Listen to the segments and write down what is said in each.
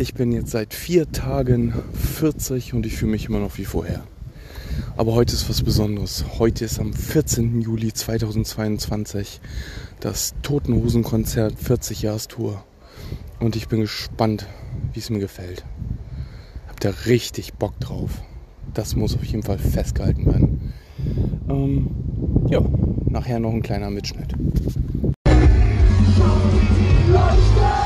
Ich bin jetzt seit vier Tagen 40 und ich fühle mich immer noch wie vorher. Aber heute ist was Besonderes. Heute ist am 14. Juli 2022 das Totenhosen-Konzert 40-Jahres-Tour. Und ich bin gespannt, wie es mir gefällt. Habt ihr richtig Bock drauf? Das muss auf jeden Fall festgehalten werden. Ähm, ja, nachher noch ein kleiner Mitschnitt. Ich,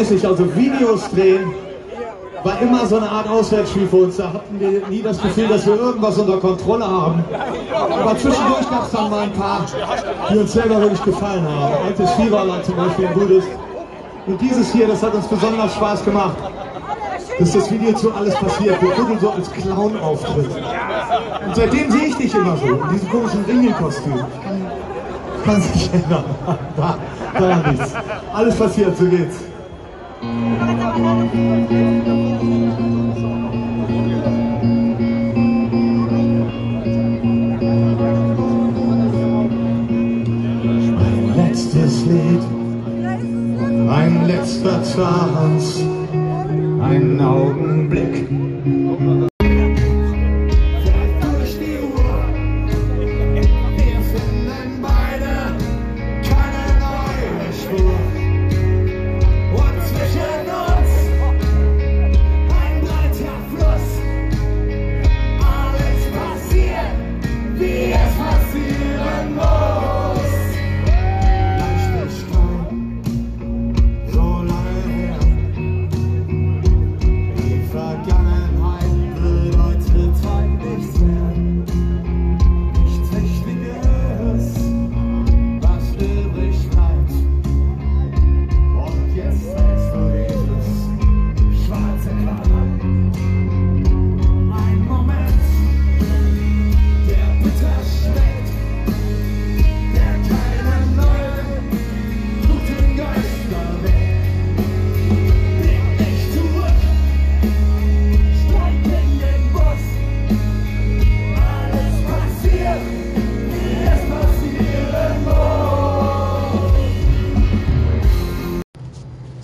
weiß nicht, also Videos drehen war immer so eine Art Auswärtsspiel für uns. Da hatten wir nie das Gefühl, dass wir irgendwas unter Kontrolle haben. Aber zwischendurch gab es dann mal ein paar, die uns selber wirklich gefallen haben. Altes Fieberland zum Beispiel in Buddhist. Und dieses hier, das hat uns besonders Spaß gemacht. Dass das Video zu alles passiert, wo Buddel so als Clown auftritt. Und seitdem sehe ich dich immer so, in diesem komischen Ringelkostüm. Kann sich ändern. Da, da nichts. Alles passiert, so geht's. Ein letztes Lied, ein letzter Tanz, ein Augenblick.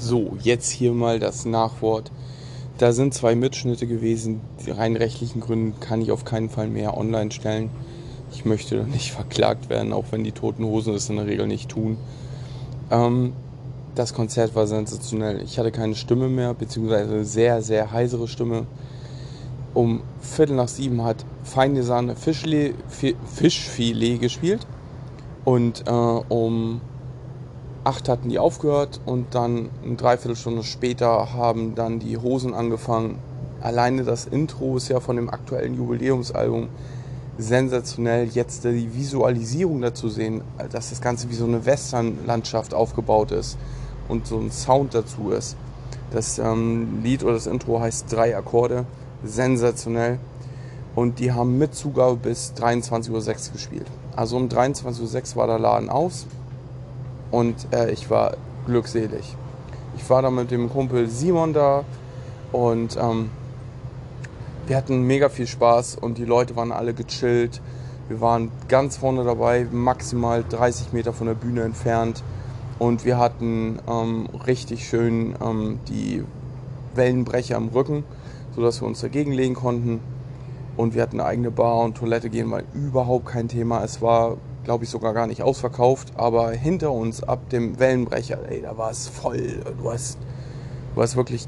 So, jetzt hier mal das Nachwort. Da sind zwei Mitschnitte gewesen. Die rein rechtlichen Gründen kann ich auf keinen Fall mehr online stellen. Ich möchte nicht verklagt werden, auch wenn die Toten Hosen es in der Regel nicht tun. Ähm, das Konzert war sensationell. Ich hatte keine Stimme mehr, beziehungsweise eine sehr, sehr heisere Stimme. Um Viertel nach sieben hat Feine Sahne Fischfilet gespielt. Und äh, um acht hatten die aufgehört und dann eine Dreiviertelstunde später haben dann die Hosen angefangen. Alleine das Intro ist ja von dem aktuellen Jubiläumsalbum sensationell. Jetzt die Visualisierung dazu sehen, dass das Ganze wie so eine Westernlandschaft aufgebaut ist und so ein Sound dazu ist. Das ähm, Lied oder das Intro heißt Drei Akkorde. Sensationell. Und die haben mit Zugabe bis 23.06 Uhr gespielt. Also um 23.06 Uhr war der Laden aus und äh, ich war glückselig. Ich war da mit dem Kumpel Simon da und ähm, wir hatten mega viel Spaß und die Leute waren alle gechillt. Wir waren ganz vorne dabei, maximal 30 Meter von der Bühne entfernt und wir hatten ähm, richtig schön ähm, die Wellenbrecher am Rücken, sodass wir uns dagegen legen konnten. Und wir hatten eine eigene Bar und Toilette gehen war überhaupt kein Thema. Es war, glaube ich, sogar gar nicht ausverkauft. Aber hinter uns, ab dem Wellenbrecher, ey, da war es voll. Du hast, du hast wirklich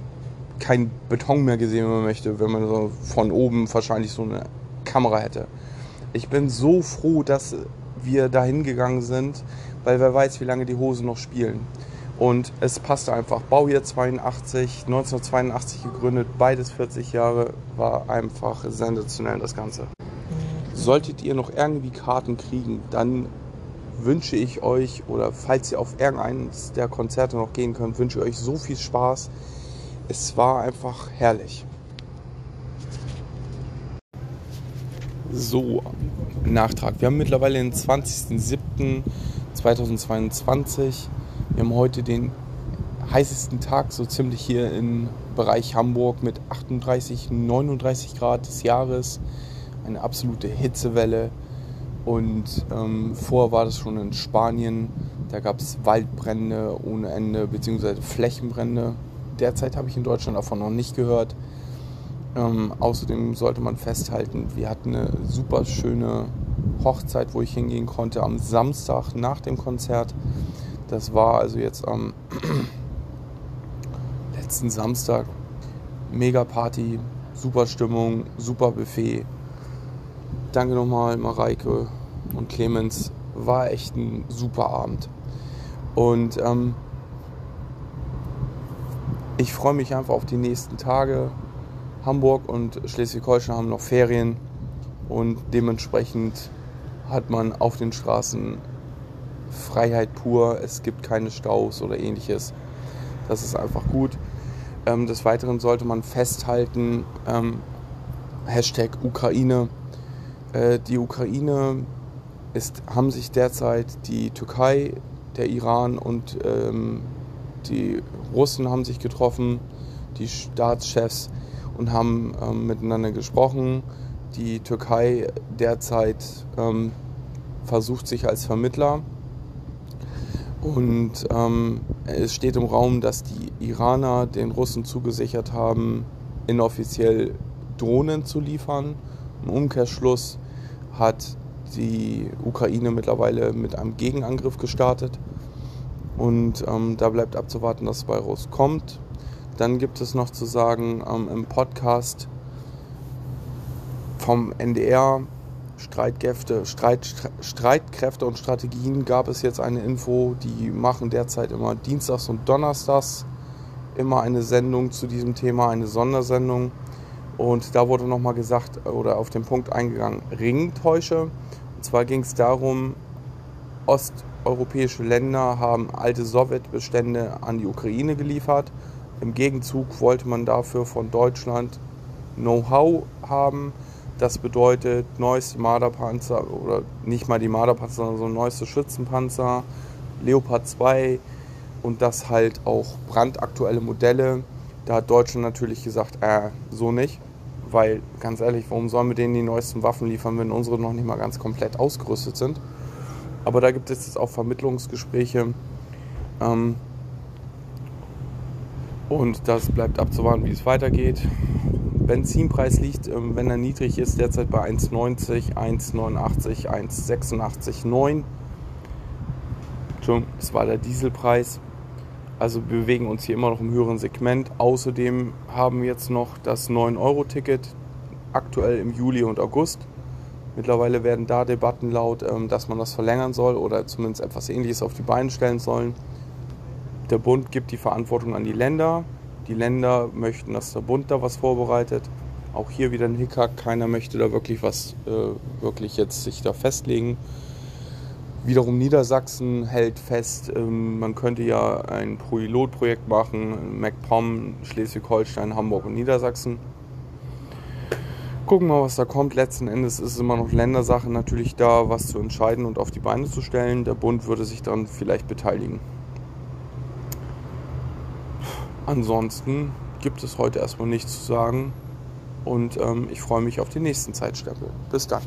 kein Beton mehr gesehen, wenn man möchte, wenn man so von oben wahrscheinlich so eine Kamera hätte. Ich bin so froh, dass wir dahin gegangen sind, weil wer weiß, wie lange die Hosen noch spielen. Und es passte einfach. Baujahr 82, 1982 gegründet, beides 40 Jahre, war einfach sensationell das Ganze. Solltet ihr noch irgendwie Karten kriegen, dann wünsche ich euch, oder falls ihr auf irgendeines der Konzerte noch gehen könnt, wünsche ich euch so viel Spaß. Es war einfach herrlich. So, Nachtrag. Wir haben mittlerweile den 20.07.2022. Wir haben heute den heißesten Tag so ziemlich hier im Bereich Hamburg mit 38, 39 Grad des Jahres. Eine absolute Hitzewelle. Und ähm, vorher war das schon in Spanien. Da gab es Waldbrände ohne Ende, beziehungsweise Flächenbrände. Derzeit habe ich in Deutschland davon noch nicht gehört. Ähm, außerdem sollte man festhalten, wir hatten eine super schöne Hochzeit, wo ich hingehen konnte am Samstag nach dem Konzert. Das war also jetzt am letzten Samstag. Mega Party, super Stimmung, super Buffet. Danke nochmal Mareike und Clemens. War echt ein super Abend. Und ähm, ich freue mich einfach auf die nächsten Tage. Hamburg und Schleswig-Holstein haben noch Ferien und dementsprechend hat man auf den Straßen Freiheit pur, es gibt keine Staus oder ähnliches. Das ist einfach gut. Ähm, des Weiteren sollte man festhalten, ähm, Hashtag Ukraine. Äh, die Ukraine ist, haben sich derzeit die Türkei, der Iran und ähm, die Russen haben sich getroffen, die Staatschefs und haben ähm, miteinander gesprochen. Die Türkei derzeit ähm, versucht sich als Vermittler und ähm, es steht im Raum, dass die Iraner den Russen zugesichert haben, inoffiziell Drohnen zu liefern. Im Umkehrschluss hat die Ukraine mittlerweile mit einem Gegenangriff gestartet. Und ähm, da bleibt abzuwarten, dass bei rauskommt. Dann gibt es noch zu sagen ähm, im Podcast vom NDR Streitkräfte, Streit, Streitkräfte und Strategien gab es jetzt eine Info, die machen derzeit immer Dienstags und Donnerstags immer eine Sendung zu diesem Thema, eine Sondersendung. Und da wurde nochmal gesagt oder auf den Punkt eingegangen, Ringtäusche. Und zwar ging es darum, osteuropäische Länder haben alte Sowjetbestände an die Ukraine geliefert. Im Gegenzug wollte man dafür von Deutschland Know-how haben das bedeutet neueste Marderpanzer oder nicht mal die Marderpanzer, sondern so neueste Schützenpanzer, Leopard 2 und das halt auch brandaktuelle Modelle. Da hat Deutschland natürlich gesagt, äh, so nicht. Weil, ganz ehrlich, warum sollen wir denen die neuesten Waffen liefern, wenn unsere noch nicht mal ganz komplett ausgerüstet sind? Aber da gibt es jetzt auch Vermittlungsgespräche. Ähm, und das bleibt abzuwarten, wie es weitergeht. Benzinpreis liegt, ähm, wenn er niedrig ist, derzeit bei 1,90, 1,89, 1,86, 9. Entschuldigung, das war der Dieselpreis. Also wir bewegen uns hier immer noch im höheren Segment. Außerdem haben wir jetzt noch das 9-Euro-Ticket, aktuell im Juli und August. Mittlerweile werden da Debatten laut, ähm, dass man das verlängern soll oder zumindest etwas Ähnliches auf die Beine stellen sollen. Der Bund gibt die Verantwortung an die Länder. Die Länder möchten, dass der Bund da was vorbereitet. Auch hier wieder ein Hickhack. Keiner möchte da wirklich was, äh, wirklich jetzt sich da festlegen. Wiederum Niedersachsen hält fest, ähm, man könnte ja ein Pilotprojekt machen, MacPom, Schleswig-Holstein, Hamburg und Niedersachsen. Gucken wir mal, was da kommt. Letzten Endes ist es immer noch Ländersache natürlich da, was zu entscheiden und auf die Beine zu stellen. Der Bund würde sich dann vielleicht beteiligen. Ansonsten gibt es heute erstmal nichts zu sagen und ähm, ich freue mich auf den nächsten Zeitstempel. Bis dann.